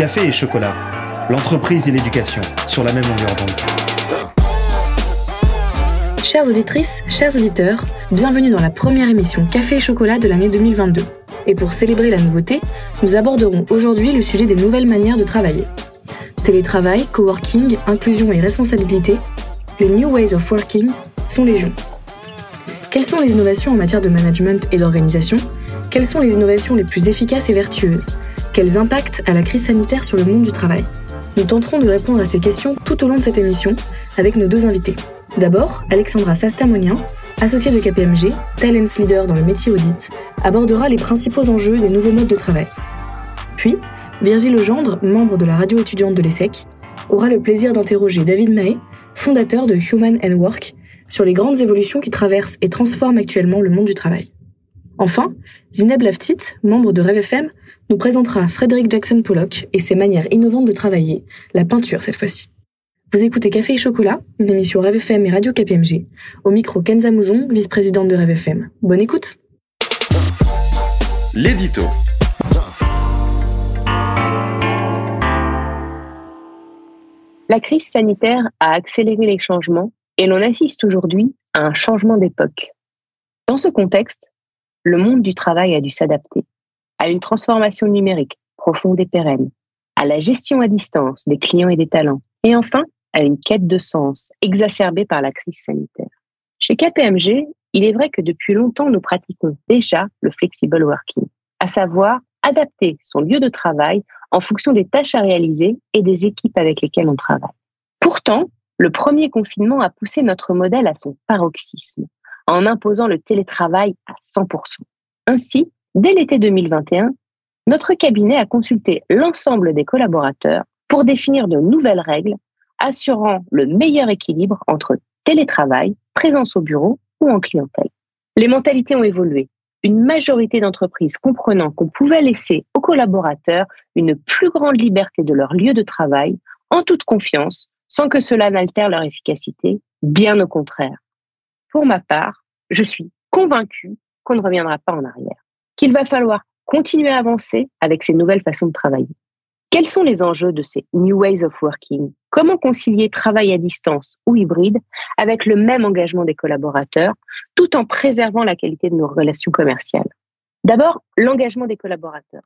Café et chocolat, l'entreprise et l'éducation sur la même longueur d'onde. Chères auditrices, chers auditeurs, bienvenue dans la première émission Café et chocolat de l'année 2022. Et pour célébrer la nouveauté, nous aborderons aujourd'hui le sujet des nouvelles manières de travailler. Télétravail, coworking, inclusion et responsabilité, les New Ways of Working sont légion. Quelles sont les innovations en matière de management et d'organisation? Quelles sont les innovations les plus efficaces et vertueuses? Quels impacts a la crise sanitaire sur le monde du travail Nous tenterons de répondre à ces questions tout au long de cette émission avec nos deux invités. D'abord, Alexandra Sastamonien, associée de KPMG, Talents Leader dans le métier audit, abordera les principaux enjeux des nouveaux modes de travail. Puis, Virgile Legendre, membre de la radio étudiante de l'ESSEC, aura le plaisir d'interroger David Mahé, fondateur de Human and Work, sur les grandes évolutions qui traversent et transforment actuellement le monde du travail. Enfin, Zineb Laftit, membre de Rêve FM, nous présentera Frédéric Jackson Pollock et ses manières innovantes de travailler, la peinture cette fois-ci. Vous écoutez Café et Chocolat, une émission Rêve FM et Radio KPMG. Au micro Kenza Mouzon, vice-présidente de Rêve FM. Bonne écoute L'édito. La crise sanitaire a accéléré les changements et l'on assiste aujourd'hui à un changement d'époque. Dans ce contexte, le monde du travail a dû s'adapter à une transformation numérique profonde et pérenne, à la gestion à distance des clients et des talents, et enfin à une quête de sens exacerbée par la crise sanitaire. Chez KPMG, il est vrai que depuis longtemps, nous pratiquons déjà le flexible working, à savoir adapter son lieu de travail en fonction des tâches à réaliser et des équipes avec lesquelles on travaille. Pourtant, le premier confinement a poussé notre modèle à son paroxysme, en imposant le télétravail à 100%. Ainsi, dès l'été 2021, notre cabinet a consulté l'ensemble des collaborateurs pour définir de nouvelles règles assurant le meilleur équilibre entre télétravail, présence au bureau ou en clientèle. Les mentalités ont évolué. Une majorité d'entreprises comprenant qu'on pouvait laisser aux collaborateurs une plus grande liberté de leur lieu de travail, en toute confiance, sans que cela n'altère leur efficacité, bien au contraire. Pour ma part, je suis convaincue qu'on ne reviendra pas en arrière, qu'il va falloir continuer à avancer avec ces nouvelles façons de travailler. Quels sont les enjeux de ces New Ways of Working? Comment concilier travail à distance ou hybride avec le même engagement des collaborateurs, tout en préservant la qualité de nos relations commerciales? D'abord, l'engagement des collaborateurs.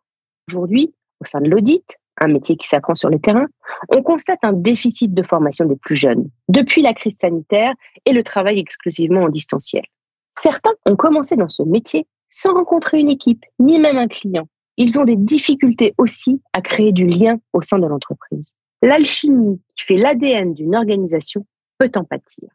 Aujourd'hui, au sein de l'audit, un métier qui s'apprend sur le terrain, on constate un déficit de formation des plus jeunes depuis la crise sanitaire et le travail exclusivement en distanciel. Certains ont commencé dans ce métier sans rencontrer une équipe, ni même un client ils ont des difficultés aussi à créer du lien au sein de l'entreprise. L'alchimie qui fait l'ADN d'une organisation peut en pâtir.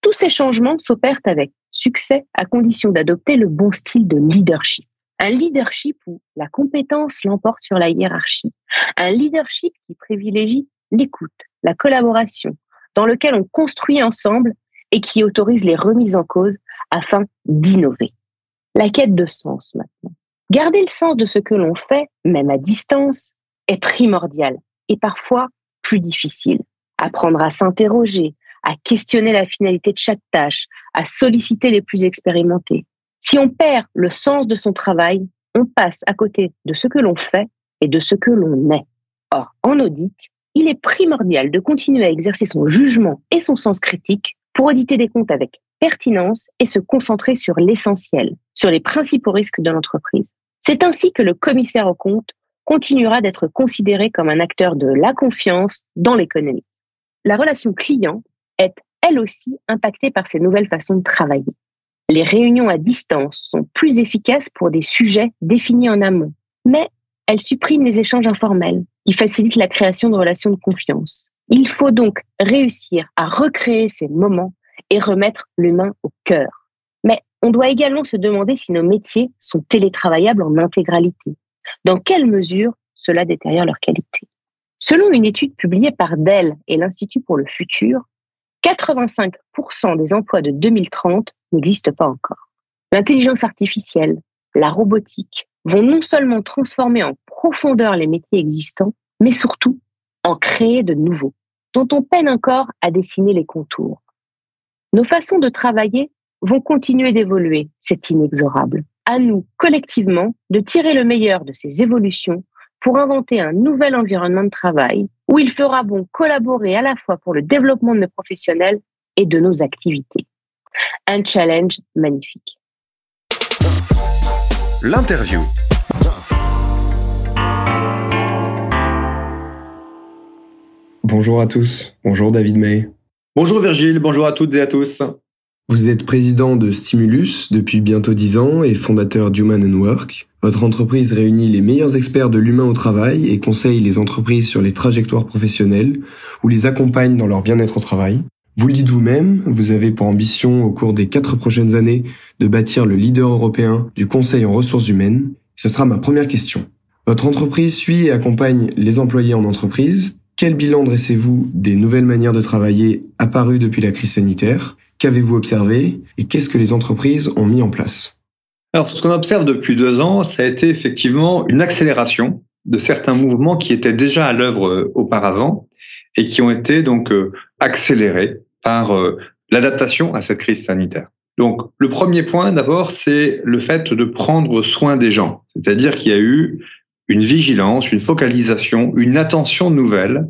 Tous ces changements s'opèrent avec succès à condition d'adopter le bon style de leadership. Un leadership où la compétence l'emporte sur la hiérarchie. Un leadership qui privilégie l'écoute, la collaboration, dans lequel on construit ensemble et qui autorise les remises en cause afin d'innover. La quête de sens maintenant. Garder le sens de ce que l'on fait, même à distance, est primordial et parfois plus difficile. Apprendre à s'interroger, à questionner la finalité de chaque tâche, à solliciter les plus expérimentés. Si on perd le sens de son travail, on passe à côté de ce que l'on fait et de ce que l'on est. Or, en audit, il est primordial de continuer à exercer son jugement et son sens critique pour auditer des comptes avec pertinence et se concentrer sur l'essentiel, sur les principaux risques de l'entreprise. C'est ainsi que le commissaire au compte continuera d'être considéré comme un acteur de la confiance dans l'économie. La relation client est elle aussi impactée par ces nouvelles façons de travailler. Les réunions à distance sont plus efficaces pour des sujets définis en amont, mais elles suppriment les échanges informels qui facilitent la création de relations de confiance. Il faut donc réussir à recréer ces moments et remettre l'humain au cœur. On doit également se demander si nos métiers sont télétravaillables en intégralité. Dans quelle mesure cela détériore leur qualité? Selon une étude publiée par Dell et l'Institut pour le futur, 85% des emplois de 2030 n'existent pas encore. L'intelligence artificielle, la robotique vont non seulement transformer en profondeur les métiers existants, mais surtout en créer de nouveaux, dont on peine encore à dessiner les contours. Nos façons de travailler vont continuer d'évoluer, c'est inexorable. À nous, collectivement, de tirer le meilleur de ces évolutions pour inventer un nouvel environnement de travail où il fera bon collaborer à la fois pour le développement de nos professionnels et de nos activités. Un challenge magnifique. L'interview. Bonjour à tous. Bonjour David May. Bonjour Virgile, bonjour à toutes et à tous. Vous êtes président de Stimulus depuis bientôt 10 ans et fondateur d'Human and Work. Votre entreprise réunit les meilleurs experts de l'humain au travail et conseille les entreprises sur les trajectoires professionnelles ou les accompagne dans leur bien-être au travail. Vous le dites vous-même, vous avez pour ambition au cours des quatre prochaines années de bâtir le leader européen du conseil en ressources humaines. Ce sera ma première question. Votre entreprise suit et accompagne les employés en entreprise. Quel bilan dressez-vous des nouvelles manières de travailler apparues depuis la crise sanitaire? Qu'avez-vous observé? Et qu'est-ce que les entreprises ont mis en place? Alors, ce qu'on observe depuis deux ans, ça a été effectivement une accélération de certains mouvements qui étaient déjà à l'œuvre euh, auparavant et qui ont été donc euh, accélérés par euh, l'adaptation à cette crise sanitaire. Donc, le premier point d'abord, c'est le fait de prendre soin des gens. C'est-à-dire qu'il y a eu une vigilance, une focalisation, une attention nouvelle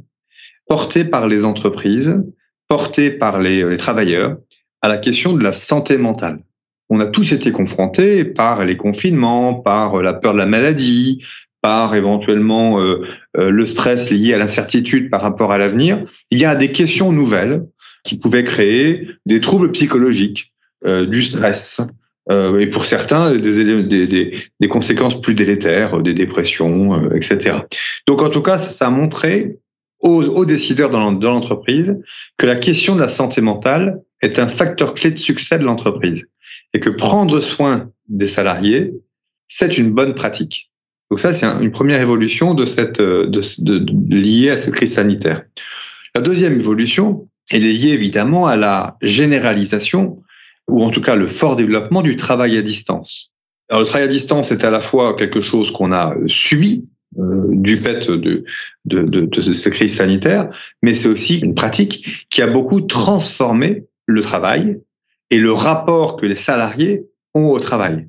portée par les entreprises, portée par les, les travailleurs à la question de la santé mentale. On a tous été confrontés par les confinements, par la peur de la maladie, par éventuellement euh, euh, le stress lié à l'incertitude par rapport à l'avenir. Il y a des questions nouvelles qui pouvaient créer des troubles psychologiques, euh, du stress, et pour certains des, conséquences plus délétères, des dépressions, etc. Donc en tout cas, ça, a montré aux, décideurs dans l'entreprise que la question de la santé mentale est un facteur clé de succès de l'entreprise et que prendre soin des salariés, c'est une bonne pratique. Donc ça, c'est une première évolution liée à cette crise sanitaire. La deuxième évolution, elle est liée évidemment à la généralisation ou en tout cas le fort développement du travail à distance. Alors le travail à distance est à la fois quelque chose qu'on a subi euh, du fait de, cette crise sanitaire, mais c'est aussi une pratique qui a beaucoup transformé le travail et le rapport que les salariés ont au travail.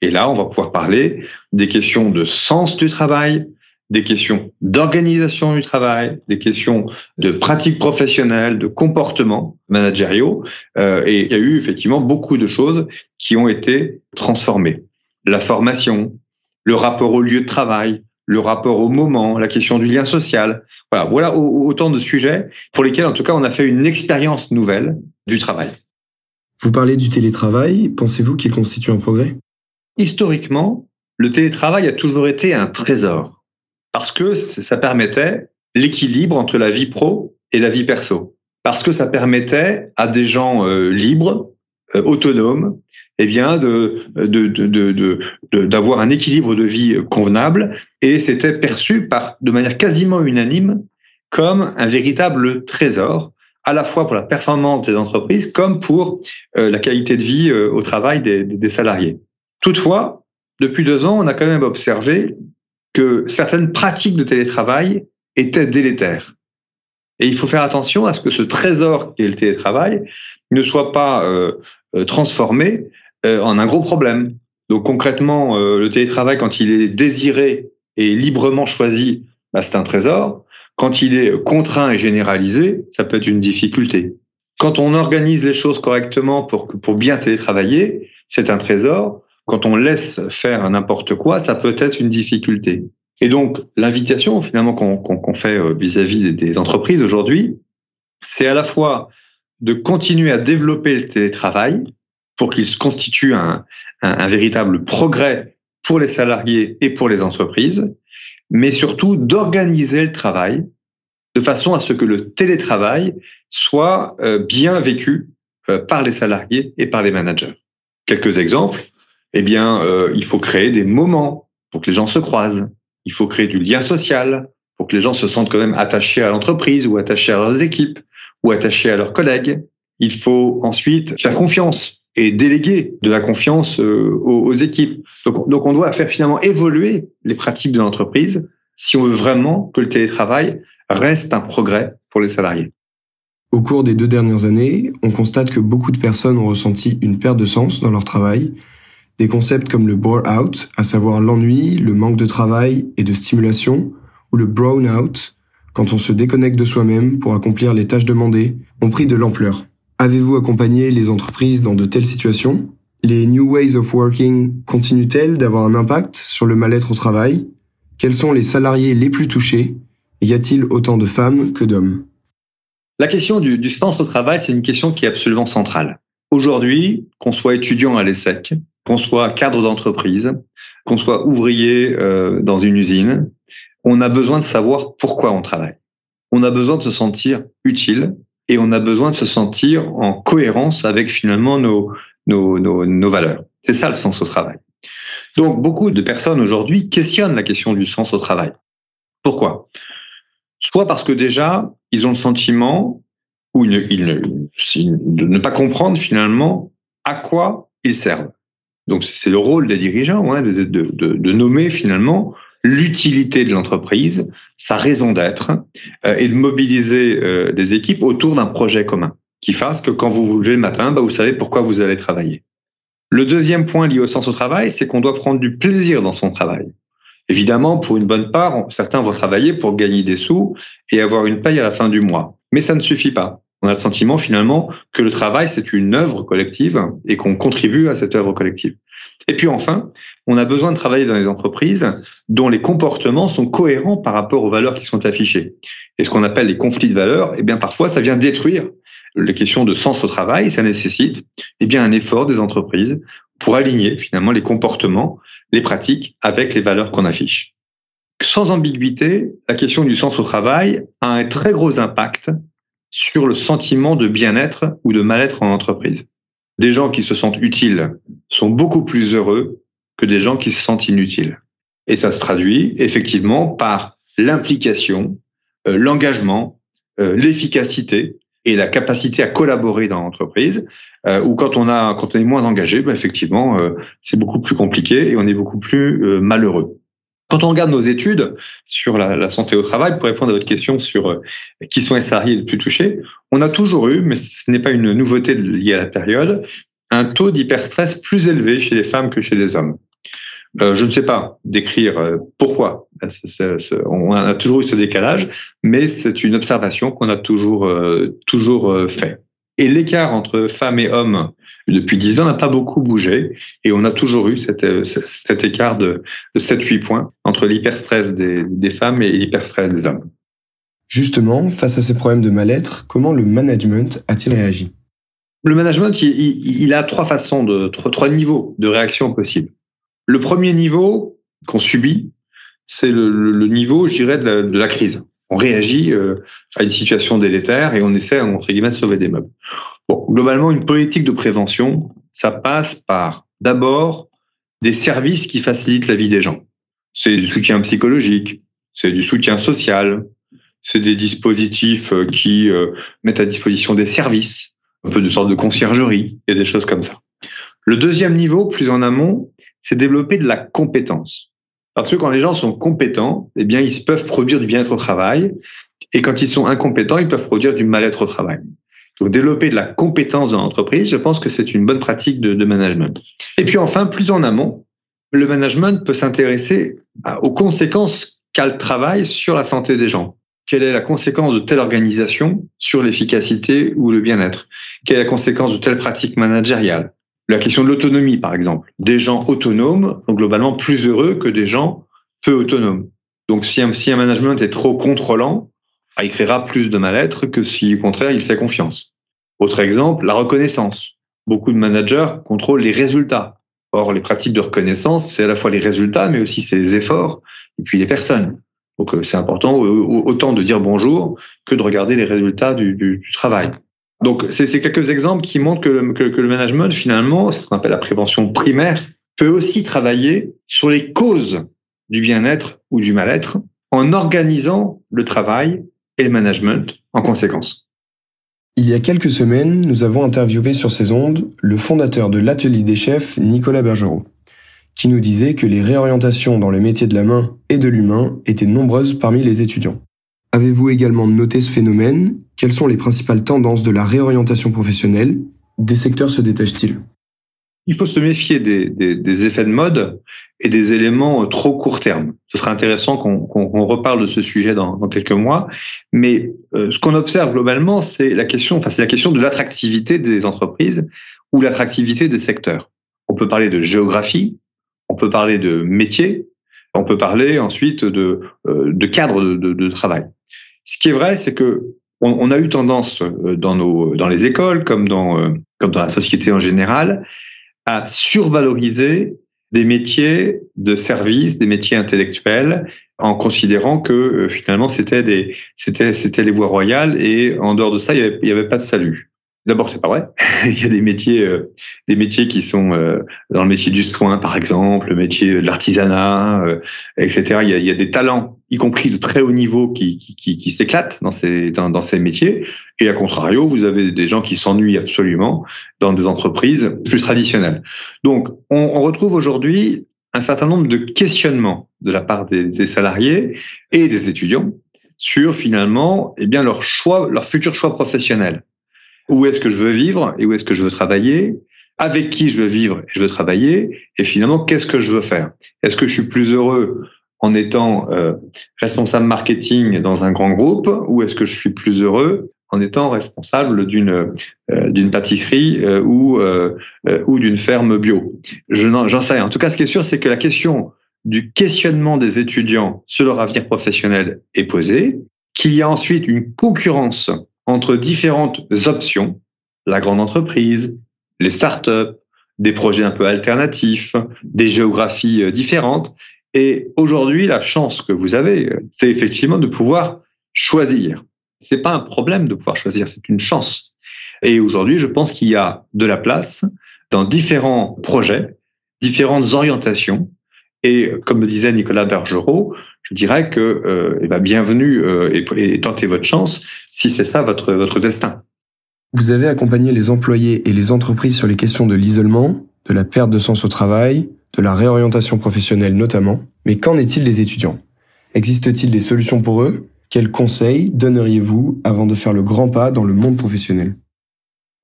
Et là, on va pouvoir parler des questions de sens du travail, des questions d'organisation du travail, des questions de pratiques professionnelles, de comportements managériaux. Euh, et il y a eu effectivement beaucoup de choses qui ont été transformées. La formation, le rapport au lieu de travail, le rapport au moment, la question du lien social. Voilà, voilà autant de sujets pour lesquels, en tout cas, on a fait une expérience nouvelle du travail. Vous parlez du télétravail. Pensez-vous qu'il constitue un progrès? Historiquement, le télétravail a toujours été un trésor parce que ça permettait l'équilibre entre la vie pro et la vie perso. Parce que ça permettait à des gens euh, libres, euh, autonomes, eh bien, de, d'avoir un équilibre de vie convenable. Et c'était perçu par, de manière quasiment unanime comme un véritable trésor, à la fois pour la performance des entreprises comme pour euh, la qualité de vie au travail des salariés. Toutefois, depuis deux ans, on a quand même observé que certaines pratiques de télétravail étaient délétères. Et il faut faire attention à ce que ce trésor qui est le télétravail ne soit pas euh, transformé euh, en un gros problème. Donc concrètement, euh, le télétravail, quand il est désiré et librement choisi, bah, c'est un trésor. Quand il est contraint et généralisé, ça peut être une difficulté. Quand on organise les choses correctement pour bien télétravailler, c'est un trésor. Quand on laisse faire n'importe quoi, ça peut être une difficulté. Et donc, l'invitation finalement qu'on fait euh, vis-à-vis des entreprises aujourd'hui, c'est à la fois de continuer à développer le télétravail, pour qu'il constitue un, un, véritable progrès pour les salariés et pour les entreprises, mais surtout d'organiser le travail de façon à ce que le télétravail soit euh, bien vécu euh, par les salariés et par les managers. Quelques exemples. Eh bien, euh, il faut créer des moments pour que les gens se croisent. Il faut créer du lien social pour que les gens se sentent quand même attachés à l'entreprise ou attachés à leurs équipes ou attachés à leurs collègues. Il faut ensuite faire confiance et déléguer de la confiance euh, aux, équipes. Donc, donc, on doit faire finalement évoluer les pratiques de l'entreprise si on veut vraiment que le télétravail reste un progrès pour les salariés. Au cours des deux dernières années, on constate que beaucoup de personnes ont ressenti une perte de sens dans leur travail. Des concepts comme le bore-out, à savoir l'ennui, le manque de travail et de stimulation, ou le brown-out, quand on se déconnecte de soi-même pour accomplir les tâches demandées, ont pris de l'ampleur. Avez-vous accompagné les entreprises dans de telles situations? Les New Ways of Working continuent-elles d'avoir un impact sur le mal-être au travail? Quels sont les salariés les plus touchés? Y a-t-il autant de femmes que d'hommes? La question du, du sens au travail, c'est une question qui est absolument centrale. Aujourd'hui, qu'on soit étudiant à l'ESSEC, qu'on soit cadre d'entreprise, qu'on soit ouvrier euh, dans une usine, on a besoin de savoir pourquoi on travaille. On a besoin de se sentir utile et on a besoin de se sentir en cohérence avec finalement nos, nos, nos, valeurs. C'est ça le sens au travail. Donc beaucoup de personnes aujourd'hui questionnent la question du sens au travail. Pourquoi? Soit parce que déjà, ils ont le sentiment, ou ils ils ne, de ne pas comprendre finalement à quoi ils servent. Donc c'est le rôle des dirigeants hein, de, nommer finalement l'utilité de l'entreprise, sa raison d'être, euh, et de mobiliser euh, des équipes autour d'un projet commun qui fasse que quand vous vous levez le matin, bah, vous savez pourquoi vous allez travailler. Le deuxième point lié au sens au travail, c'est qu'on doit prendre du plaisir dans son travail. Évidemment, pour une bonne part, certains vont travailler pour gagner des sous et avoir une paye à la fin du mois. Mais ça ne suffit pas. On a le sentiment finalement que le travail, c'est une œuvre collective et qu'on contribue à cette œuvre collective. Et puis enfin, on a besoin de travailler dans des entreprises dont les comportements sont cohérents par rapport aux valeurs qui sont affichées. Et ce qu'on appelle les conflits de valeurs, eh bien parfois ça vient détruire les questions de sens au travail. Ça nécessite eh bien un effort des entreprises pour aligner finalement les comportements, les pratiques avec les valeurs qu'on affiche. Sans ambiguïté, la question du sens au travail a un très gros impact sur le sentiment de bien-être ou de mal-être en entreprise. Des gens qui se sentent utiles sont beaucoup plus heureux que des gens qui se sentent inutiles. Et ça se traduit effectivement par l'implication, euh, l'engagement, euh, l'efficacité et la capacité à collaborer dans l'entreprise. Euh, ou quand on a, quand on est moins engagé, ben effectivement, c'est beaucoup plus compliqué et on est beaucoup plus malheureux. Quand on regarde nos études sur la, santé au travail, pour répondre à votre question sur euh, qui sont les salariés les plus touchés, on a toujours eu, mais ce n'est pas une nouveauté liée à la période, un taux d'hyperstress plus élevé chez les femmes que chez les hommes. Euh, je ne sais pas décrire euh, pourquoi. On a toujours eu ce décalage, mais c'est une observation qu'on a toujours euh, toujours fait. Et l'écart entre femmes et hommes depuis 10 ans n'a pas beaucoup bougé et on a toujours eu cet, euh, cet écart de, de 7-8 points entre l'hyperstress des, des femmes et l'hyperstress des hommes. Justement, face à ces problèmes de mal-être, comment le management a-t-il réagi? Le management, il, il, il, a trois façons, de, trois, trois niveaux de réaction possibles. Le premier niveau qu'on subit, c'est le, le, niveau, je dirais, de la, de la crise. On réagit euh, à une situation délétère et on essaie, entre guillemets, de sauver des meubles. Bon, globalement, une politique de prévention, ça passe par d'abord des services qui facilitent la vie des gens. C'est du soutien psychologique, c'est du soutien social, c'est des dispositifs euh, qui euh, mettent à disposition des services, un peu de sorte de conciergerie, et des choses comme ça. Le deuxième niveau, plus en amont, c'est développer de la compétence. Parce que quand les gens sont compétents, eh bien, ils peuvent produire du bien-être au travail. Et quand ils sont incompétents, ils peuvent produire du mal-être au travail. Donc développer de la compétence dans l'entreprise, je pense que c'est une bonne pratique de, de, management. Et puis enfin, plus en amont, le management peut s'intéresser aux conséquences qu'a le travail sur la santé des gens. Quelle est la conséquence de telle organisation sur l'efficacité ou le bien-être? Quelle est la conséquence de telle pratique managériale? La question de l'autonomie, par exemple. Des gens autonomes sont globalement plus heureux que des gens peu autonomes. Donc si un, si un management est trop contrôlant, il créera plus de mal-être que si, au contraire, il fait confiance. Autre exemple, la reconnaissance. Beaucoup de managers contrôlent les résultats. Or, les pratiques de reconnaissance, c'est à la fois les résultats, mais aussi ses efforts et puis les personnes. Donc, c'est important autant de dire bonjour que de regarder les résultats du travail. Donc, c'est quelques exemples qui montrent que le, management, finalement, ce qu'on appelle la prévention primaire, peut aussi travailler sur les causes du bien-être ou du mal-être en organisant le travail et le management en conséquence. Il y a quelques semaines, nous avons interviewé sur ces ondes le fondateur de l'atelier des chefs, Nicolas Bergerot, qui nous disait que les réorientations dans les métiers de la main et de l'humain étaient nombreuses parmi les étudiants. Avez-vous également noté ce phénomène Quelles sont les principales tendances de la réorientation professionnelle Des secteurs se détachent-ils? Il faut se méfier des, effets de mode et des éléments trop court terme. Ce serait intéressant qu'on reparle de ce sujet dans, quelques mois. Mais euh, ce qu'on observe globalement, c'est la question, enfin c'est la question de l'attractivité des entreprises ou l'attractivité des secteurs. On peut parler de géographie, on peut parler de métier, on peut parler ensuite de, euh, cadre de, travail. Ce qui est vrai, c'est que on, a eu tendance euh, dans nos dans les écoles comme dans comme dans la société en général à survaloriser des métiers de service, des métiers intellectuels, en considérant que euh, finalement c'était des c'était c'était les voies royales et en dehors de ça il y avait, il y avait pas de salut. D'abord, c'est pas vrai. il y a des métiers, euh, des métiers qui sont euh, dans le métier du soin, par exemple, le métier de l'artisanat, euh, etc. Il y, a, il y, a, des talents, y compris de très haut niveau, qui, qui, qui, s'éclatent dans ces, dans, ces métiers. Et à contrario, vous avez des gens qui s'ennuient absolument dans des entreprises plus traditionnelles. Donc, on, on retrouve aujourd'hui un certain nombre de questionnements de la part des, des salariés et des étudiants sur finalement, eh bien, leur choix, leur futur choix professionnel où est-ce que je veux vivre et où est-ce que je veux travailler, avec qui je veux vivre et je veux travailler, et finalement, qu'est-ce que je veux faire? Est-ce que je suis plus heureux en étant euh, responsable marketing dans un grand groupe, ou est-ce que je suis plus heureux en étant responsable d'une euh, d'une pâtisserie euh, ou ou d'une ferme bio? Je j'en sais rien. En tout cas, ce qui est sûr, c'est que la question du questionnement des étudiants sur leur avenir professionnel est posée, qu'il y a ensuite une concurrence entre différentes options, la grande entreprise, les startups, des projets un peu alternatifs, des géographies euh, différentes. Et aujourd'hui, la chance que vous avez, c'est effectivement de pouvoir choisir. C'est pas un problème de pouvoir choisir, c'est une chance. Et aujourd'hui, je pense qu'il y a de la place dans différents projets, différentes orientations. Et comme le disait Nicolas Bergerot, je dirais que euh, eh ben, bienvenue euh, et, et, tentez votre chance si c'est ça votre, votre destin. Vous avez accompagné les employés et les entreprises sur les questions de l'isolement, de la perte de sens au travail, de la réorientation professionnelle notamment. Mais qu'en est-il des étudiants? Existe-t-il des solutions pour eux? Quels conseils donneriez-vous avant de faire le grand pas dans le monde professionnel?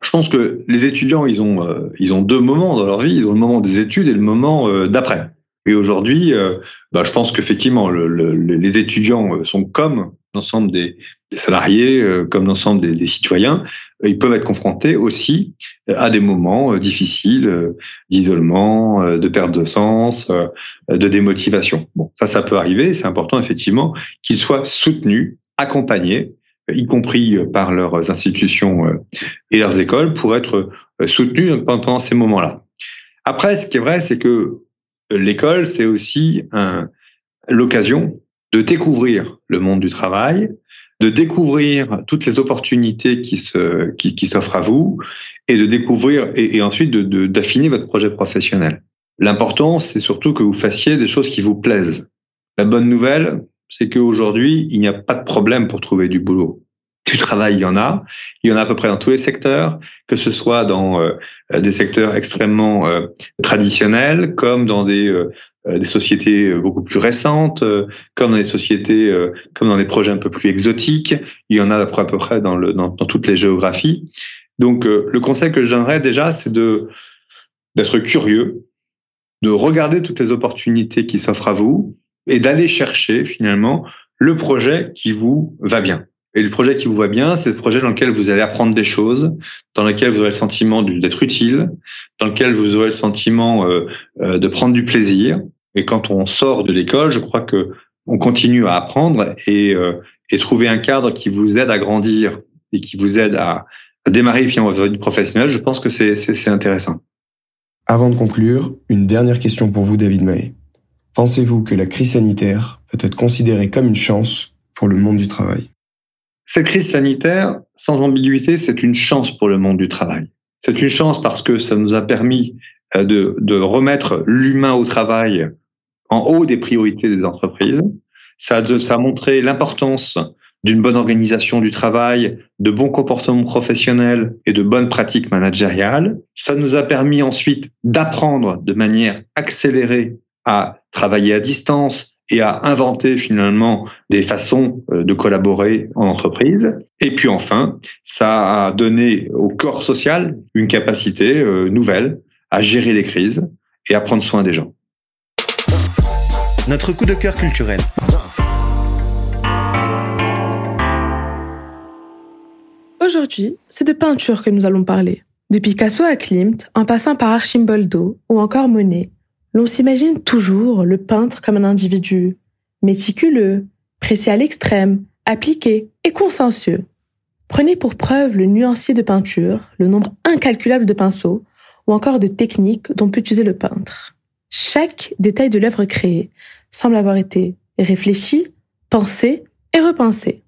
Je pense que les étudiants, ils ont, euh, ils ont deux moments dans leur vie. Ils ont le moment des études et le moment euh, d'après. Et aujourd'hui, euh, bah, je pense qu'effectivement, le, le, les étudiants euh, sont comme l'ensemble des, salariés, euh, comme l'ensemble des, des, citoyens, ils peuvent être confrontés aussi à des moments difficiles d'isolement, de perte de sens, de démotivation. Bon, ça, ça peut arriver. C'est important effectivement qu'ils soient soutenus, accompagnés, y compris par leurs institutions et leurs écoles, pour être soutenus pendant ces moments-là. Après, ce qui est vrai, c'est que l'école, c'est aussi l'occasion de découvrir le monde du travail, de découvrir toutes les opportunités qui s'offrent à vous et de découvrir et, et ensuite de d'affiner votre projet professionnel. L'important, c'est surtout que vous fassiez des choses qui vous plaisent. La bonne nouvelle, c'est qu'aujourd'hui, il n'y a pas de problème pour trouver du boulot du travail, il y en a. Il y en a à peu près dans tous les secteurs, que ce soit dans euh, des secteurs extrêmement euh, traditionnels, comme dans des, euh, sociétés beaucoup plus récentes, comme dans des sociétés, comme dans des projets un peu plus exotiques. Il y en a à peu près dans, dans, toutes les géographies. Donc, le conseil que je donnerais déjà, c'est d'être curieux, de regarder toutes les opportunités qui s'offrent à vous et d'aller chercher finalement le projet qui vous va bien. Et le projet qui vous va bien, c'est le projet dans lequel vous allez apprendre des choses, dans lequel vous aurez le sentiment d'être utile, dans lequel vous aurez le sentiment euh, euh, de prendre du plaisir. Et quand on sort de l'école, je crois que on continue à apprendre et, euh, et trouver un cadre qui vous aide à grandir et qui vous aide à, à démarrer votre vie professionnelle. Je pense que c'est intéressant. Avant de conclure, une dernière question pour vous, David May. Pensez-vous que la crise sanitaire peut être considérée comme une chance pour le monde du travail? Cette crise sanitaire, sans ambiguïté, c'est une chance pour le monde du travail. C'est une chance parce que ça nous a permis euh, de, de remettre l'humain au travail en haut des priorités des entreprises. Ça, ça a montré l'importance d'une bonne organisation du travail, de bons comportements professionnels et de bonnes pratiques managériales. Ça nous a permis ensuite d'apprendre de manière accélérée à travailler à distance, et à inventer finalement des façons euh, de collaborer en entreprise. Et puis enfin, ça a donné au corps social une capacité euh, nouvelle à gérer les crises et à prendre soin des gens. Notre coup de cœur culturel. Aujourd'hui, c'est de peinture que nous allons parler. De Picasso à Klimt, en passant par Archimboldo ou encore Monet, l'on s'imagine toujours le peintre comme un individu méticuleux, précis à l'extrême, appliqué et consciencieux. Prenez pour preuve le nuancier de peinture, le nombre incalculable de pinceaux ou encore de techniques dont peut utiliser le peintre. Chaque détail de l'œuvre créée semble avoir été réfléchi, pensé et repensé.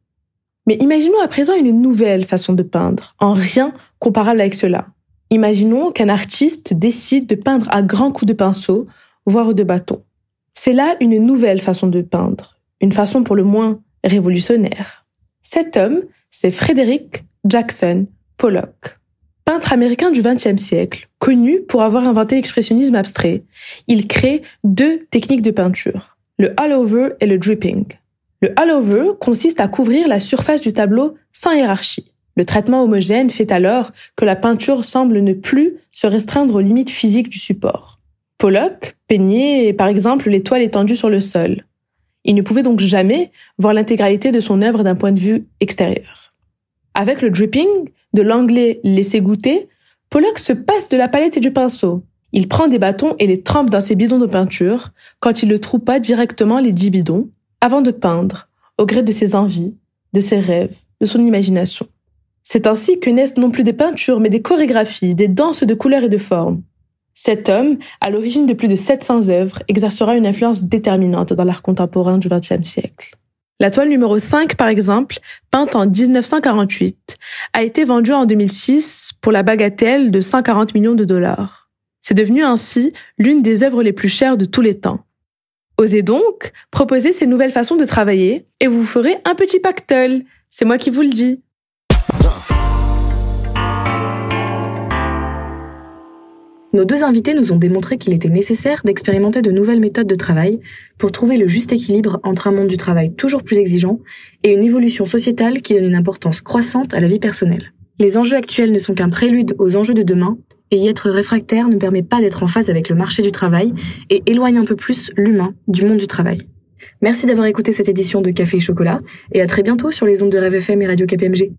Mais imaginons à présent une nouvelle façon de peindre, en rien comparable avec cela. Imaginons qu'un artiste décide de peindre à grands coups de pinceau, voire de bâton. C'est là une nouvelle façon de peindre, une façon pour le moins révolutionnaire. Cet homme, c'est Frédéric Jackson Pollock. Peintre américain du XXe siècle, connu pour avoir inventé l'expressionnisme abstrait, il crée deux techniques de peinture, le all-over et le dripping. Le all-over consiste à couvrir la surface du tableau sans hiérarchie. Le traitement homogène fait alors que la peinture semble ne plus se restreindre aux limites physiques du support. Pollock peignait par exemple les toiles étendues sur le sol. Il ne pouvait donc jamais voir l'intégralité de son œuvre d'un point de vue extérieur. Avec le dripping, de l'anglais laisser goûter, Pollock se passe de la palette et du pinceau. Il prend des bâtons et les trempe dans ses bidons de peinture quand il ne trouve pas directement les dix bidons avant de peindre, au gré de ses envies, de ses rêves, de son imagination. C'est ainsi que naissent non plus des peintures, mais des chorégraphies, des danses de couleurs et de formes. Cet homme, à l'origine de plus de 700 œuvres, exercera une influence déterminante dans l'art contemporain du XXe siècle. La toile numéro 5, par exemple, peinte en 1948, a été vendue en 2006 pour la bagatelle de 140 millions de dollars. C'est devenu ainsi l'une des œuvres les plus chères de tous les temps. Osez donc proposer ces nouvelles façons de travailler et vous ferez un petit pactole. C'est moi qui vous le dis. Nos deux invités nous ont démontré qu'il était nécessaire d'expérimenter de nouvelles méthodes de travail pour trouver le juste équilibre entre un monde du travail toujours plus exigeant et une évolution sociétale qui donne une importance croissante à la vie personnelle. Les enjeux actuels ne sont qu'un prélude aux enjeux de demain et y être réfractaire ne permet pas d'être en phase avec le marché du travail et éloigne un peu plus l'humain du monde du travail. Merci d'avoir écouté cette édition de Café et Chocolat et à très bientôt sur les ondes de Rêve FM et Radio KPMG.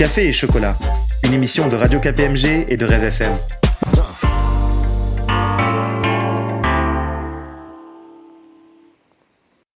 Café et Chocolat, une émission de Radio KPMG et de Rêve FM.